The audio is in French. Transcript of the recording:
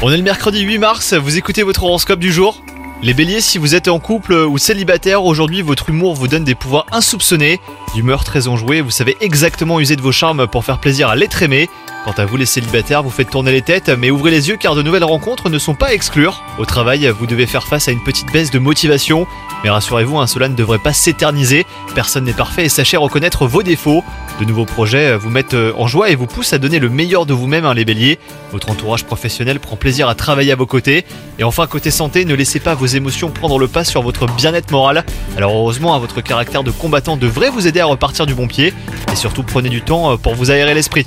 On est le mercredi 8 mars, vous écoutez votre horoscope du jour? Les béliers, si vous êtes en couple ou célibataire, aujourd'hui votre humour vous donne des pouvoirs insoupçonnés, d'humeur très enjouée, vous savez exactement user de vos charmes pour faire plaisir à l'être aimé. Quant à vous les célibataires, vous faites tourner les têtes, mais ouvrez les yeux car de nouvelles rencontres ne sont pas à exclure. Au travail, vous devez faire face à une petite baisse de motivation, mais rassurez-vous, un cela ne devrait pas s'éterniser, personne n'est parfait et sachez reconnaître vos défauts. De nouveaux projets vous mettent euh, en joie et vous poussent à donner le meilleur de vous-même, hein, les béliers. Votre entourage professionnel prend plaisir à travailler à vos côtés. Et enfin, côté santé, ne laissez pas vos émotions prendre le pas sur votre bien-être moral. Alors heureusement, votre caractère de combattant devrait vous aider à repartir du bon pied. Et surtout, prenez du temps euh, pour vous aérer l'esprit.